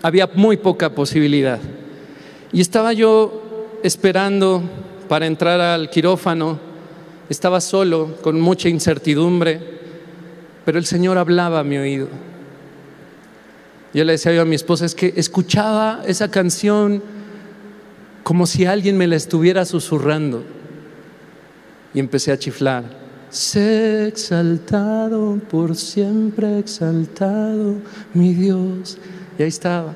Había muy poca posibilidad. Y estaba yo esperando para entrar al quirófano, estaba solo, con mucha incertidumbre, pero el Señor hablaba a mi oído. Yo le decía yo a mi esposa, es que escuchaba esa canción como si alguien me la estuviera susurrando. Y empecé a chiflar. Sé exaltado, por siempre exaltado, mi Dios. Y ahí estaba.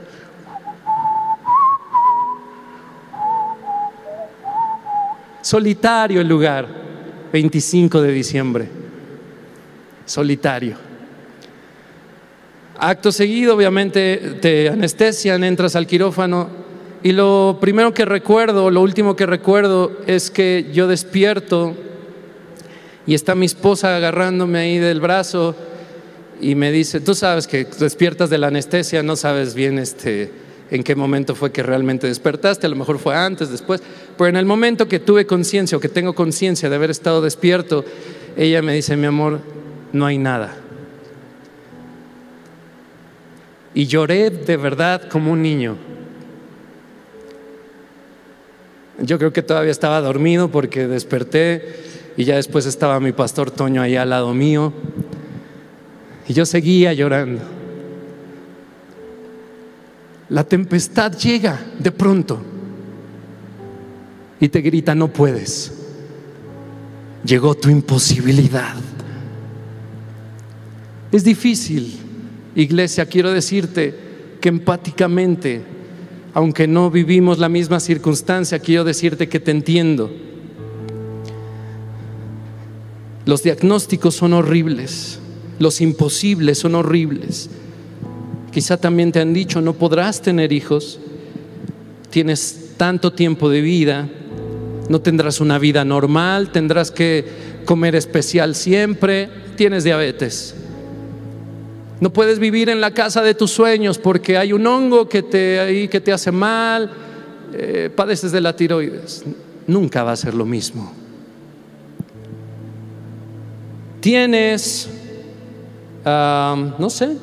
Solitario el lugar, 25 de diciembre. Solitario. Acto seguido, obviamente, te anestesian, entras al quirófano y lo primero que recuerdo, lo último que recuerdo es que yo despierto y está mi esposa agarrándome ahí del brazo y me dice, tú sabes que despiertas de la anestesia, no sabes bien este, en qué momento fue que realmente despertaste, a lo mejor fue antes, después, pero en el momento que tuve conciencia o que tengo conciencia de haber estado despierto, ella me dice, mi amor, no hay nada. Y lloré de verdad como un niño. Yo creo que todavía estaba dormido porque desperté y ya después estaba mi pastor Toño ahí al lado mío. Y yo seguía llorando. La tempestad llega de pronto y te grita, no puedes. Llegó tu imposibilidad. Es difícil, iglesia, quiero decirte que empáticamente, aunque no vivimos la misma circunstancia, quiero decirte que te entiendo. Los diagnósticos son horribles, los imposibles son horribles. Quizá también te han dicho, no podrás tener hijos, tienes tanto tiempo de vida, no tendrás una vida normal, tendrás que comer especial siempre, tienes diabetes. No puedes vivir en la casa de tus sueños porque hay un hongo que te, que te hace mal, eh, padeces de la tiroides. Nunca va a ser lo mismo. Tienes, no sé,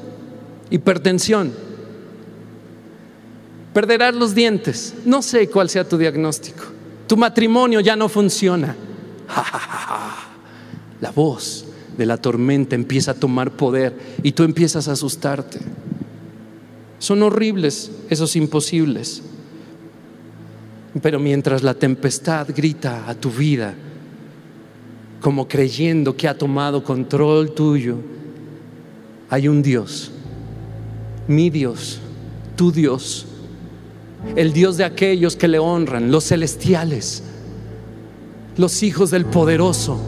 hipertensión. Perderás los dientes. No sé cuál sea tu diagnóstico. Tu matrimonio ya no funciona. La voz de la tormenta empieza a tomar poder y tú empiezas a asustarte. Son horribles esos imposibles. Pero mientras la tempestad grita a tu vida, como creyendo que ha tomado control tuyo, hay un Dios, mi Dios, tu Dios, el Dios de aquellos que le honran, los celestiales, los hijos del poderoso.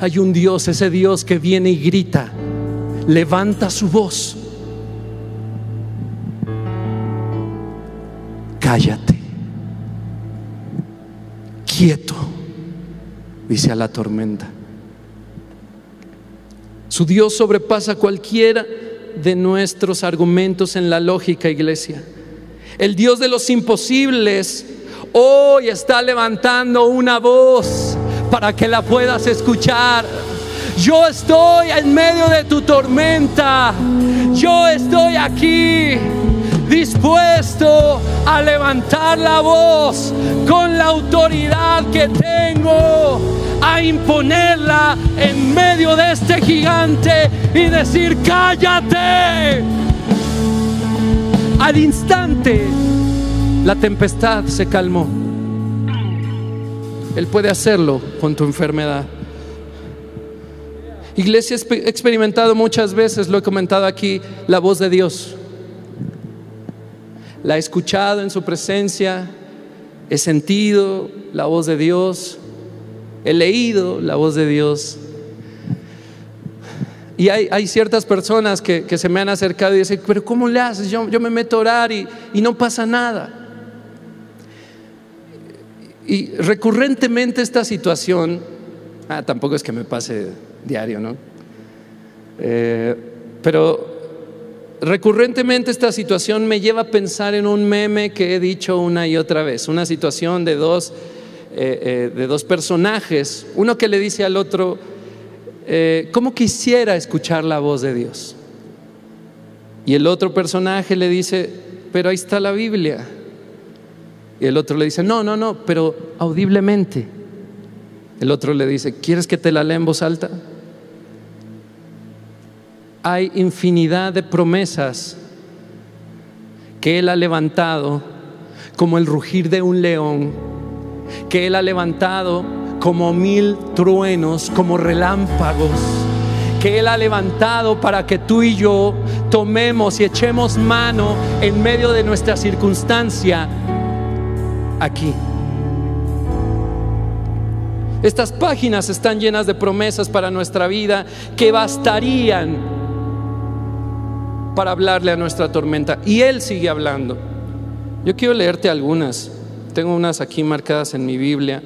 Hay un Dios, ese Dios que viene y grita, levanta su voz. Cállate, quieto dice a la tormenta. Su Dios sobrepasa cualquiera de nuestros argumentos en la lógica, iglesia. El Dios de los imposibles hoy está levantando una voz para que la puedas escuchar. Yo estoy en medio de tu tormenta. Yo estoy aquí dispuesto a levantar la voz con la autoridad que tengo, a imponerla en medio de este gigante y decir, cállate. Al instante, la tempestad se calmó. Él puede hacerlo con tu enfermedad. Iglesia, he experimentado muchas veces, lo he comentado aquí, la voz de Dios la he escuchado en su presencia, he sentido la voz de Dios, he leído la voz de Dios. Y hay, ciertas personas que, se me han acercado y dicen, pero ¿cómo le haces? Yo, me meto a orar y, no pasa nada. Y recurrentemente esta situación, ah, tampoco es que me pase diario, ¿no? Eh, pero recurrentemente esta situación me lleva a pensar en un meme que he dicho una y otra vez, una situación de dos, eh, eh, de dos personajes, uno que le dice al otro, eh, ¿cómo quisiera escuchar la voz de Dios? Y el otro personaje le dice, pero ahí está la Biblia. Y el otro le dice, no, no, no, pero audiblemente. El otro le dice, ¿quieres que te la lea en voz alta? Hay infinidad de promesas que Él ha levantado como el rugir de un león, que Él ha levantado como mil truenos, como relámpagos, que Él ha levantado para que tú y yo tomemos y echemos mano en medio de nuestra circunstancia aquí. Estas páginas están llenas de promesas para nuestra vida que bastarían para hablarle a nuestra tormenta. Y Él sigue hablando. Yo quiero leerte algunas. Tengo unas aquí marcadas en mi Biblia.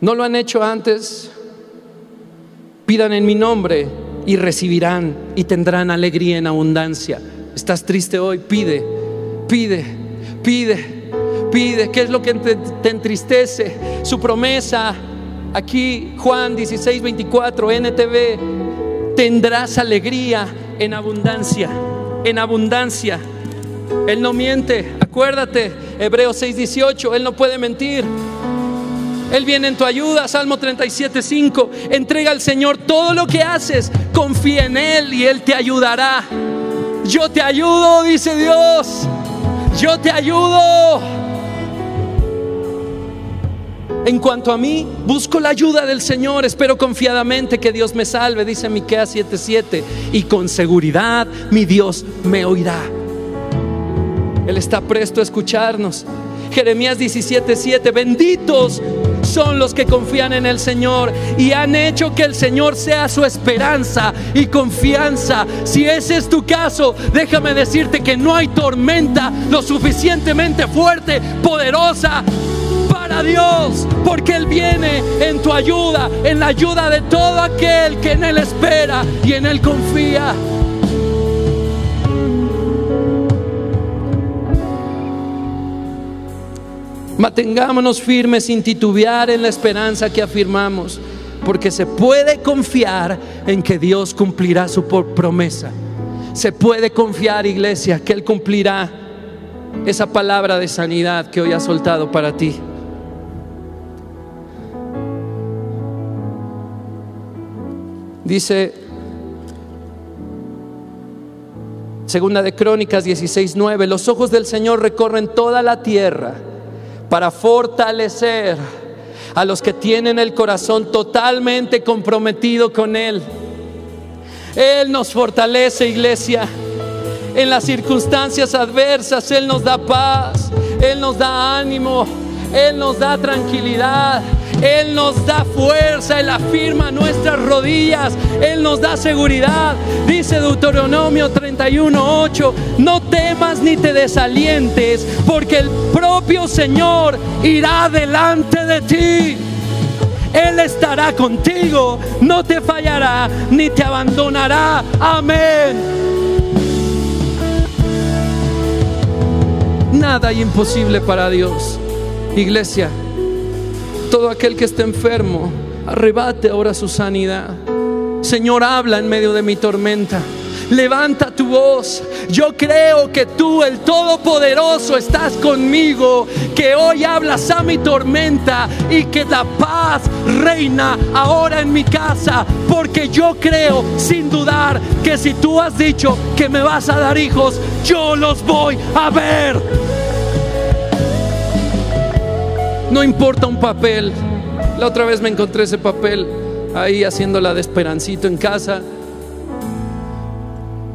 ¿No lo han hecho antes? Pidan en mi nombre y recibirán y tendrán alegría en abundancia. ¿Estás triste hoy? Pide, pide, pide, pide. ¿Qué es lo que te, entristece? Su promesa. Aquí Juan 16, 24, NTV. Tendrás alegría en abundancia, en abundancia. Él no miente, acuérdate, Hebreos 6, 18, Él no puede mentir. Él viene en tu ayuda, Salmo 37, 5. Entrega al Señor todo lo que haces, confía en Él y Él te ayudará. Yo te ayudo, dice Dios. Yo te ayudo. En cuanto a mí, busco la ayuda del Señor, espero confiadamente que Dios me salve, dice Miqueas 7:7, y con seguridad mi Dios me oirá. Él está presto a escucharnos. Jeremías 17:7, benditos son los que confían en el Señor y han hecho que el Señor sea su esperanza y confianza. Si ese es tu caso, déjame decirte que no hay tormenta lo suficientemente fuerte, poderosa para Dios, porque Él viene en tu ayuda, en la ayuda de todo aquel que en Él espera y en Él confía. Mantengámonos firmes sin titubear en la esperanza que afirmamos, porque se puede confiar en que Dios cumplirá su promesa. Se puede confiar, iglesia, que Él cumplirá esa palabra de sanidad que hoy ha soltado para ti. Dice Segunda de Crónicas 16:9, los ojos del Señor recorren toda la tierra para fortalecer a los que tienen el corazón totalmente comprometido con Él. Él nos fortalece, iglesia. En las circunstancias adversas, Él nos da paz, Él nos da ánimo, Él nos da tranquilidad. Él nos da fuerza, Él afirma nuestras rodillas, Él nos da seguridad. Dice Deuteronomio 31:8, no temas ni te desalientes, porque el propio Señor irá delante de ti. Él estará contigo, no te fallará ni te abandonará. Amén. Nada imposible para Dios. Iglesia, todo aquel que esté enfermo, arrebate ahora su sanidad. Señor, habla en medio de mi tormenta. Levanta tu voz. Yo creo que tú, el Todopoderoso, estás conmigo. Que hoy hablas a mi tormenta y que la paz reina ahora en mi casa. Porque yo creo, sin dudar, que si tú has dicho que me vas a dar hijos, yo los voy a ver. No importa un papel. La otra vez me encontré ese papel ahí haciéndola de esperancito en casa.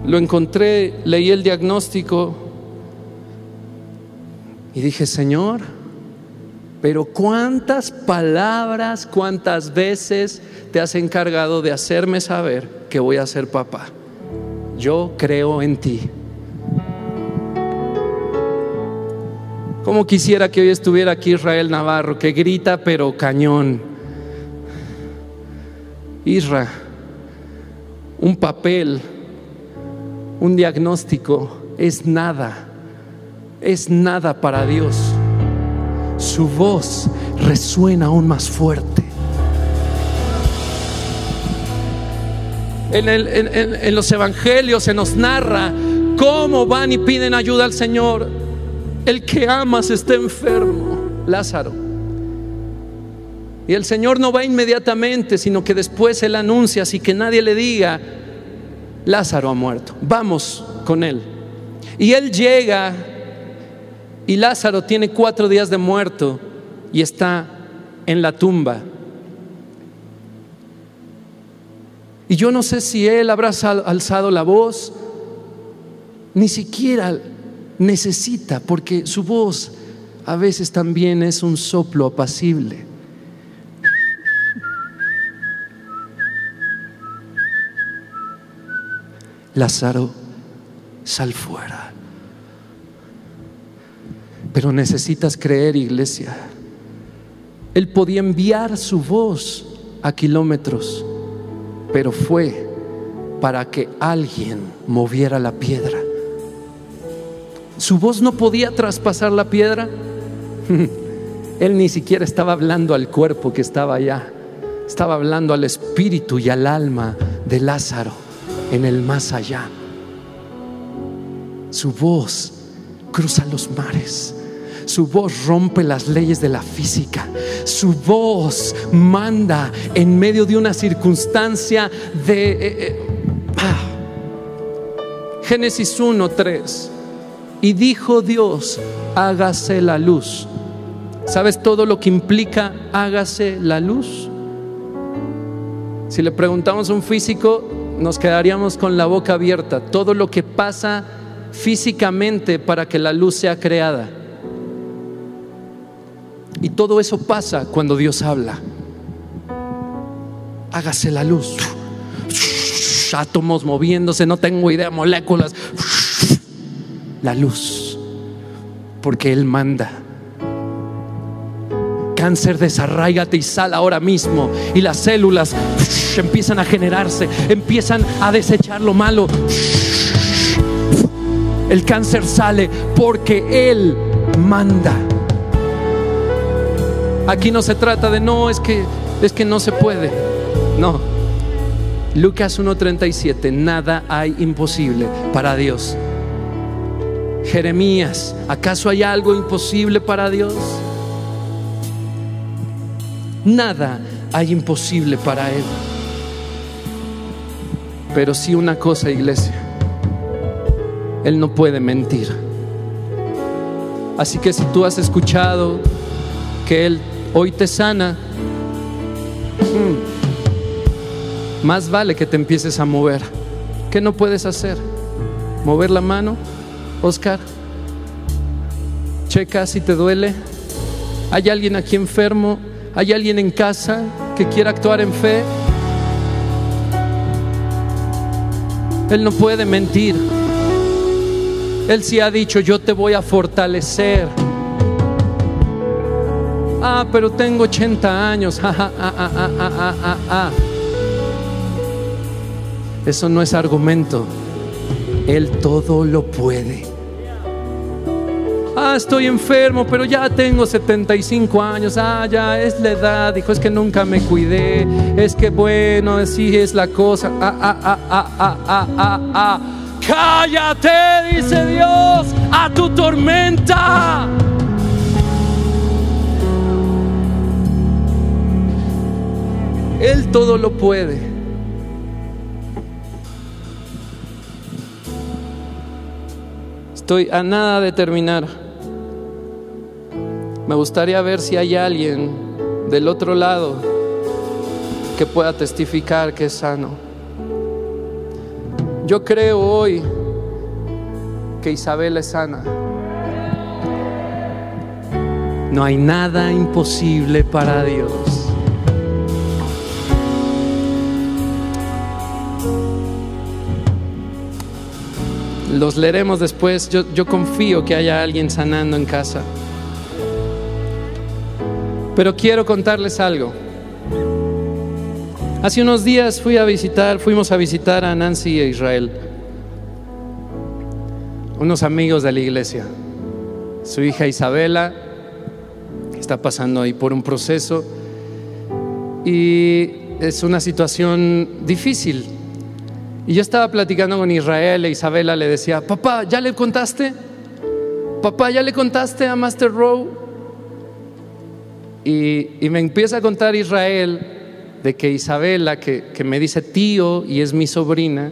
Lo encontré, leí el diagnóstico y dije, Señor, pero cuántas palabras, cuántas veces te has encargado de hacerme saber que voy a ser papá. Yo creo en ti. Como quisiera que hoy estuviera aquí Israel Navarro, que grita pero cañón. Isra, un papel, un diagnóstico es nada, es nada para Dios. Su voz resuena aún más fuerte. En, en los evangelios se nos narra ¿Cómo van y piden ayuda al Señor? El que amas está enfermo, Lázaro. Y el Señor no va inmediatamente, sino que después Él anuncia, así que nadie le diga, Lázaro ha muerto, vamos con Él. Y Él llega y Lázaro tiene cuatro días de muerto y está en la tumba. Y yo no sé si Él habrá alzado la voz, ni siquiera necesita, porque su voz a veces también es un soplo apacible. Lázaro, sal fuera. Pero necesitas creer, iglesia. Él podía enviar su voz a kilómetros, pero fue para que alguien moviera la piedra. Su voz no podía traspasar la piedra. Él ni siquiera estaba hablando al cuerpo que estaba allá. Estaba hablando al espíritu y al alma de Lázaro en el más allá. Su voz cruza los mares. Su voz rompe las leyes de la física. Su voz manda en medio de una circunstancia de... Eh, eh, ah. Génesis 1, 3. Y dijo Dios, hágase la luz. ¿Sabes todo lo que implica hágase la luz? Si le preguntamos a un físico, nos quedaríamos con la boca abierta. Todo lo que pasa físicamente para que la luz sea creada. Y todo eso pasa cuando Dios habla. Hágase la luz. Átomos moviéndose, no tengo idea, moléculas. La luz. Porque Él manda. Cáncer, desarraigate y sal ahora mismo. Y las células empiezan a generarse, empiezan a desechar lo malo. El cáncer sale porque Él manda. Aquí no se trata de no, es que es que no se puede. No. Lucas 1:37, nada hay imposible para Dios. Jeremías, ¿acaso hay algo imposible para Dios? Nada hay imposible para Él. Pero sí una cosa, iglesia. Él no puede mentir. Así que si tú has escuchado que Él hoy te sana, mm, más vale que te empieces a mover. ¿Qué no puedes hacer? ¿Mover la mano? Oscar, checa si te duele. ¿Hay alguien aquí enfermo? ¿Hay alguien en casa que quiera actuar en fe? Él no puede mentir. Él sí ha dicho, yo te voy a fortalecer. Ah, pero tengo 80 años. Eso no es argumento. Él todo lo puede. Ah, estoy enfermo, pero ya tengo 75 años. Ah, ya es la edad. Dijo, es que nunca me cuidé. Es que bueno, así es la cosa. Ah, ah, ah, ah, ah, ah, ah, ah. Cállate, dice Dios, a tu tormenta. Él todo lo puede. Estoy a nada de terminar. Me gustaría ver si hay alguien del otro lado que pueda testificar que es sano. Yo creo hoy que Isabel es sana. No hay nada imposible para Dios. Los leeremos después. Yo, yo confío que haya alguien sanando en casa. Pero quiero contarles algo. Hace unos días fui a visitar, fuimos a visitar a Nancy e Israel, unos amigos de la iglesia. Su hija Isabela está pasando ahí por un proceso y es una situación difícil. Y yo estaba platicando con Israel e Isabela le decía, papá, ¿ya le contaste? Papá, ¿ya le contaste a Master Row? Y, me empieza a contar Israel de que Isabela, que, que me dice tío y es mi sobrina,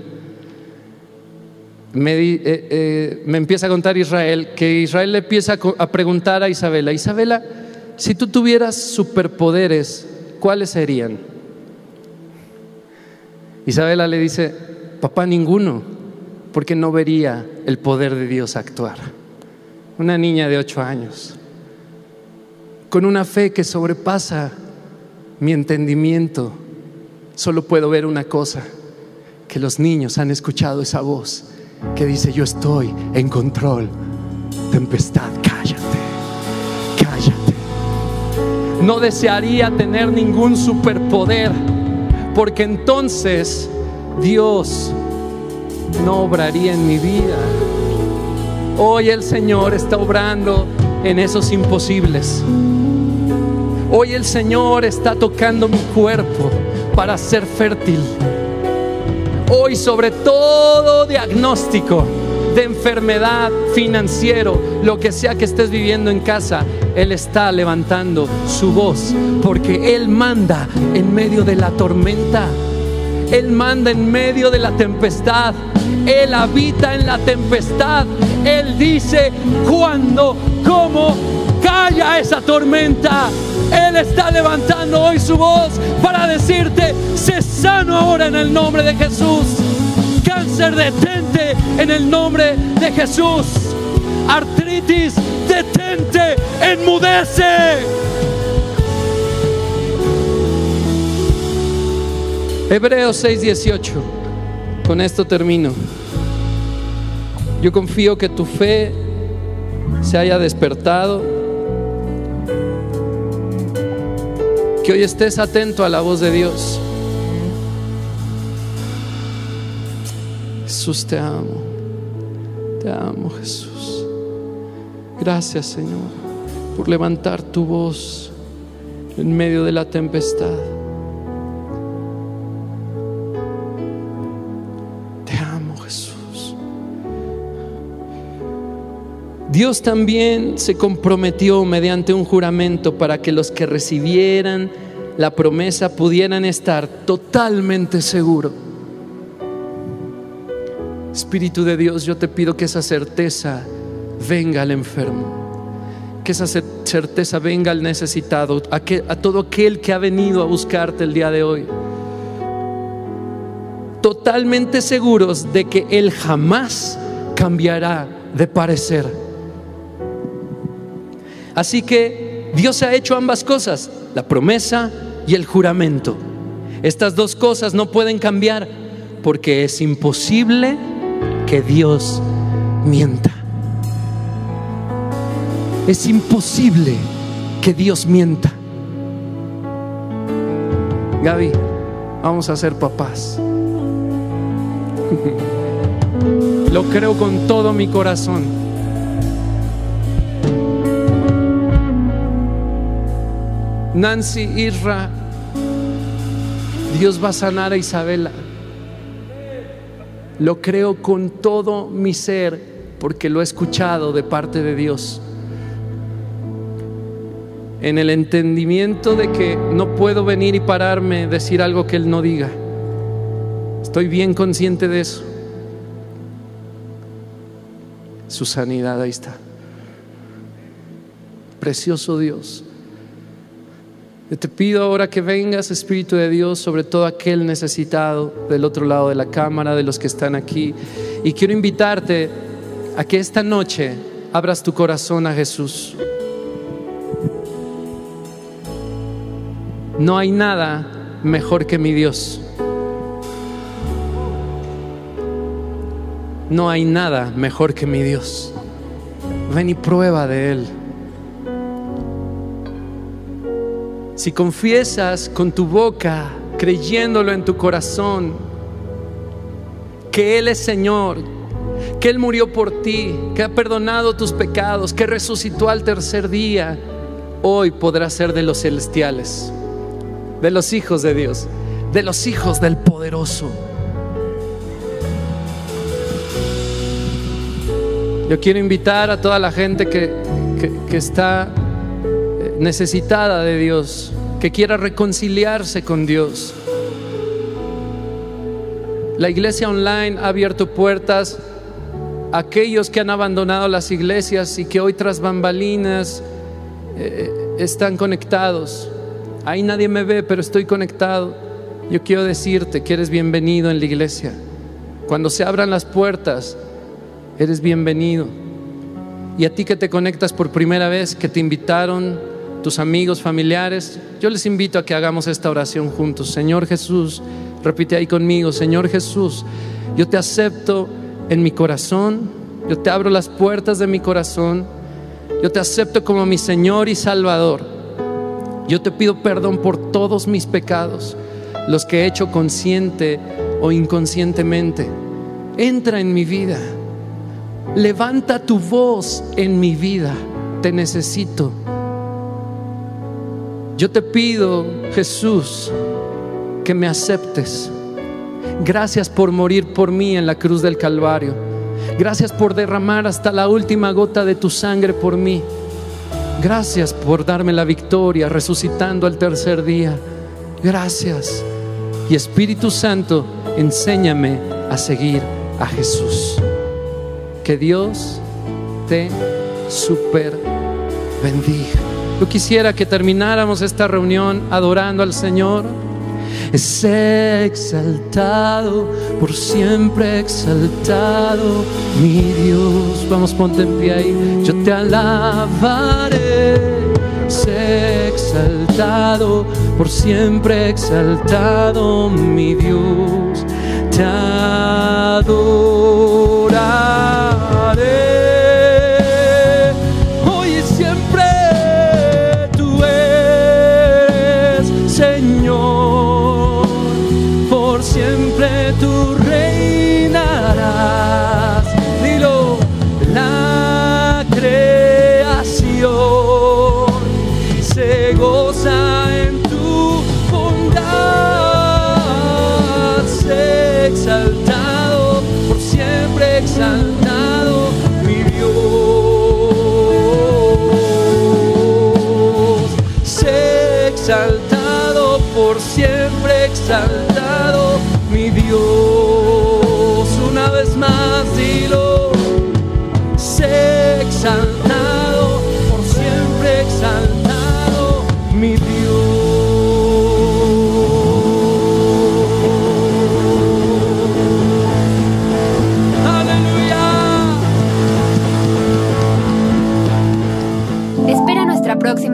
me, eh, eh, me, empieza a contar Israel, que Israel le empieza a, a preguntar a Isabela, Isabela, si tú tuvieras superpoderes, ¿cuáles serían? Isabela le dice, papá, ninguno, porque no vería el poder de Dios actuar. Una niña de ocho años, con una fe que sobrepasa mi entendimiento, solo puedo ver una cosa, que los niños han escuchado esa voz que dice, yo estoy en control. Tempestad, cállate, cállate. No desearía tener ningún superpoder, porque entonces Dios no obraría en mi vida. Hoy el Señor está obrando en esos imposibles. Hoy el Señor está tocando mi cuerpo para ser fértil. Hoy sobre todo diagnóstico de enfermedad financiero, lo que sea que estés viviendo en casa, Él está levantando su voz porque Él manda en medio de la tormenta. Él manda en medio de la tempestad. Él habita en la tempestad. Él dice cuándo, cómo calla esa tormenta. Él está levantando hoy su voz para decirte, sé sano ahora en el nombre de Jesús. Cáncer, detente en el nombre de Jesús. Artritis, detente, enmudece. Hebreos 6:18. Con esto termino. Yo confío que tu fe se haya despertado que hoy estés atento a la voz de Dios. Jesús, te amo. Te amo, Jesús. Gracias, Señor, por levantar tu voz en medio de la tempestad. Dios también se comprometió mediante un juramento para que los que recibieran la promesa pudieran estar totalmente seguros. Espíritu de Dios, yo te pido que esa certeza venga al enfermo, que esa certeza venga al necesitado, a, que, a todo aquel que ha venido a buscarte el día de hoy. Totalmente seguros de que Él jamás cambiará de parecer. Así que Dios ha hecho ambas cosas, la promesa y el juramento. Estas dos cosas no pueden cambiar porque es imposible que Dios mienta. Es imposible que Dios mienta. Gaby, vamos a ser papás. Lo creo con todo mi corazón. Nancy Irra Dios va a sanar a Isabela. Lo creo con todo mi ser porque lo he escuchado de parte de Dios. En el entendimiento de que no puedo venir y pararme, decir algo que Él no diga. Estoy bien consciente de eso. Su sanidad ahí está. Precioso Dios. Yo te pido ahora que vengas, Espíritu de Dios, sobre todo aquel necesitado del otro lado de la cámara, de los que están aquí. Y quiero invitarte a que esta noche abras tu corazón a Jesús. No hay nada mejor que mi Dios. No hay nada mejor que mi Dios. Ven y prueba de Él. Si confiesas con tu boca, creyéndolo en tu corazón, que Él es Señor, que Él murió por ti, que ha perdonado tus pecados, que resucitó al tercer día, hoy podrás ser de los celestiales, de los hijos de Dios, de los hijos del poderoso. Yo quiero invitar a toda la gente que, que, que está necesitada de Dios, que quiera reconciliarse con Dios. La iglesia online ha abierto puertas a aquellos que han abandonado las iglesias y que hoy tras bambalinas eh, están conectados. Ahí nadie me ve, pero estoy conectado. Yo quiero decirte que eres bienvenido en la iglesia. Cuando se abran las puertas, eres bienvenido. Y a ti que te conectas por primera vez, que te invitaron tus amigos, familiares, yo les invito a que hagamos esta oración juntos. Señor Jesús, repite ahí conmigo, Señor Jesús, yo te acepto en mi corazón, yo te abro las puertas de mi corazón, yo te acepto como mi Señor y Salvador. Yo te pido perdón por todos mis pecados, los que he hecho consciente o inconscientemente. Entra en mi vida, levanta tu voz en mi vida, te necesito. Yo te pido, Jesús, que me aceptes. Gracias por morir por mí en la cruz del Calvario. Gracias por derramar hasta la última gota de tu sangre por mí. Gracias por darme la victoria resucitando al tercer día. Gracias. Y Espíritu Santo, enséñame a seguir a Jesús. Que Dios te super bendiga. Yo quisiera que termináramos esta reunión adorando al Señor. Es exaltado, por siempre exaltado, mi Dios. Vamos, ponte en pie ahí. Yo te alabaré. Es exaltado, por siempre exaltado, mi Dios. Te adoraré.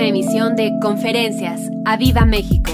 Emisión de Conferencias. ¡A Viva México!